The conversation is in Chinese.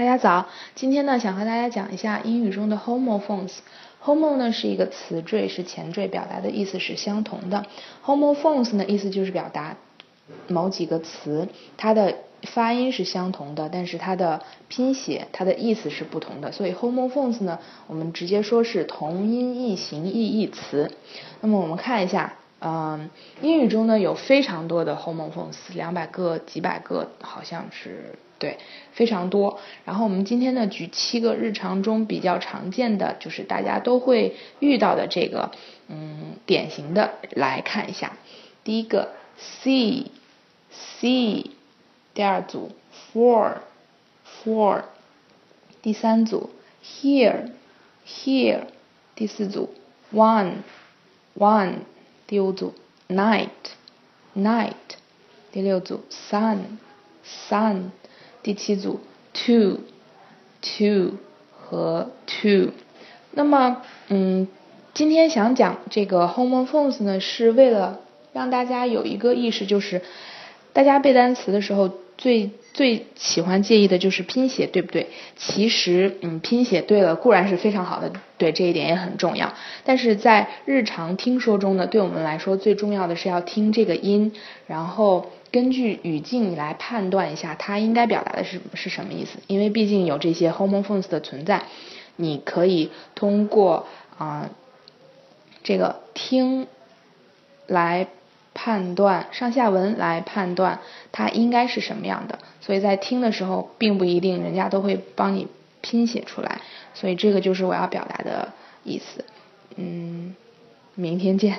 大家早，今天呢想和大家讲一下英语中的 homophones。homo 呢是一个词缀，是前缀，表达的意思是相同的。homophones 呢意思就是表达某几个词，它的发音是相同的，但是它的拼写，它的意思是不同的。所以 homophones 呢，我们直接说是同音异形异义词。那么我们看一下。嗯，英语中呢有非常多的 homophones，两百个、几百个，好像是对，非常多。然后我们今天呢举七个日常中比较常见的，就是大家都会遇到的这个，嗯，典型的来看一下。第一个 see，see，第二组 for，for，第三组 here here，第四组 one，one。第五组 night，night，第六组 sun，sun，第七组 two，two 和 two。那么，嗯，今天想讲这个 homophones 呢，是为了让大家有一个意识，就是大家背单词的时候最。最喜欢介意的就是拼写，对不对？其实，嗯，拼写对了固然是非常好的，对这一点也很重要。但是在日常听说中呢，对我们来说最重要的是要听这个音，然后根据语境来判断一下它应该表达的是是什么意思。因为毕竟有这些 homophones 的存在，你可以通过啊这个听来。判断上下文来判断它应该是什么样的，所以在听的时候并不一定人家都会帮你拼写出来，所以这个就是我要表达的意思。嗯，明天见。